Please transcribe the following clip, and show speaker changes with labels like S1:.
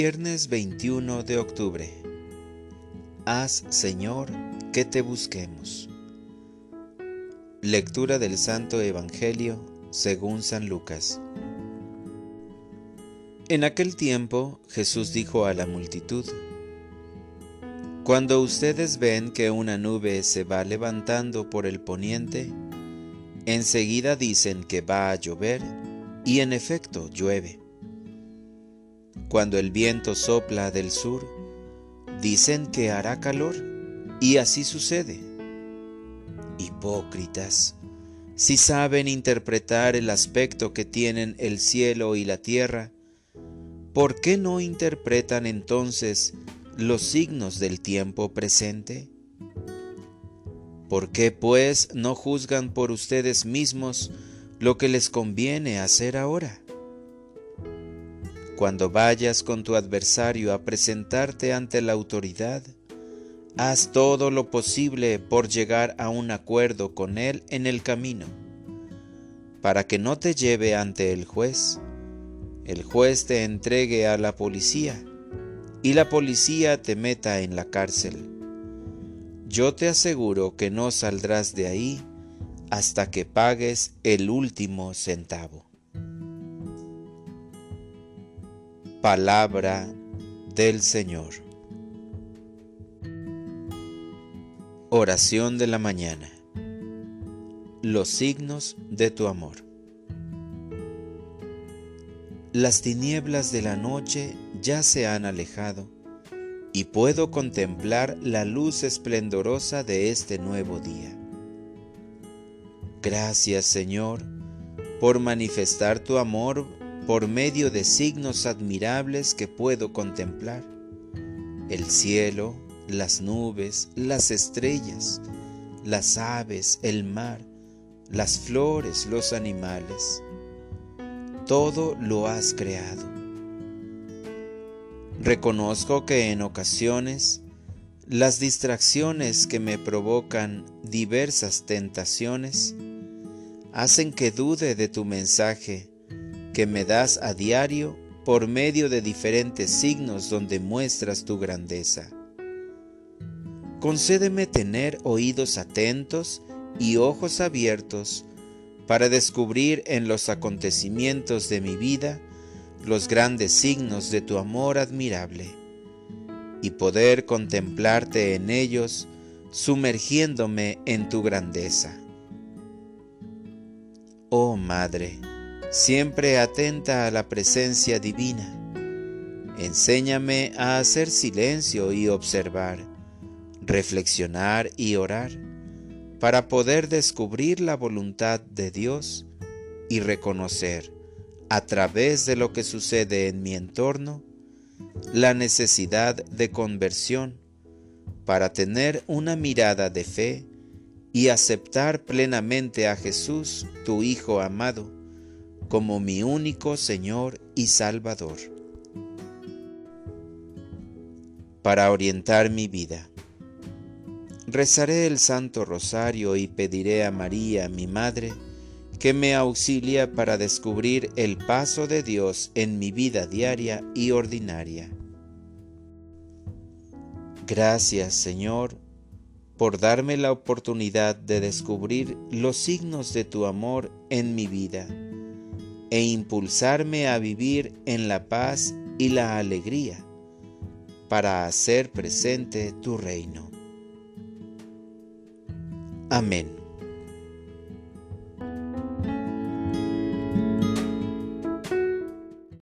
S1: Viernes 21 de octubre. Haz, Señor, que te busquemos. Lectura del Santo Evangelio según San Lucas. En aquel tiempo Jesús dijo a la multitud, Cuando ustedes ven que una nube se va levantando por el poniente, enseguida dicen que va a llover y en efecto llueve cuando el viento sopla del sur, dicen que hará calor y así sucede. Hipócritas, si saben interpretar el aspecto que tienen el cielo y la tierra, ¿por qué no interpretan entonces los signos del tiempo presente? ¿Por qué pues no juzgan por ustedes mismos lo que les conviene hacer ahora? Cuando vayas con tu adversario a presentarte ante la autoridad, haz todo lo posible por llegar a un acuerdo con él en el camino, para que no te lleve ante el juez, el juez te entregue a la policía y la policía te meta en la cárcel. Yo te aseguro que no saldrás de ahí hasta que pagues el último centavo. Palabra del Señor. Oración de la mañana. Los signos de tu amor. Las tinieblas de la noche ya se han alejado y puedo contemplar la luz esplendorosa de este nuevo día. Gracias Señor por manifestar tu amor por medio de signos admirables que puedo contemplar. El cielo, las nubes, las estrellas, las aves, el mar, las flores, los animales. Todo lo has creado. Reconozco que en ocasiones las distracciones que me provocan diversas tentaciones hacen que dude de tu mensaje que me das a diario por medio de diferentes signos donde muestras tu grandeza. Concédeme tener oídos atentos y ojos abiertos para descubrir en los acontecimientos de mi vida los grandes signos de tu amor admirable y poder contemplarte en ellos sumergiéndome en tu grandeza. Oh Madre, siempre atenta a la presencia divina. Enséñame a hacer silencio y observar, reflexionar y orar, para poder descubrir la voluntad de Dios y reconocer, a través de lo que sucede en mi entorno, la necesidad de conversión para tener una mirada de fe y aceptar plenamente a Jesús, tu Hijo amado, como mi único Señor y Salvador. Para orientar mi vida, rezaré el Santo Rosario y pediré a María, mi Madre, que me auxilia para descubrir el paso de Dios en mi vida diaria y ordinaria. Gracias, Señor, por darme la oportunidad de descubrir los signos de tu amor en mi vida e impulsarme a vivir en la paz y la alegría para hacer presente tu reino. Amén.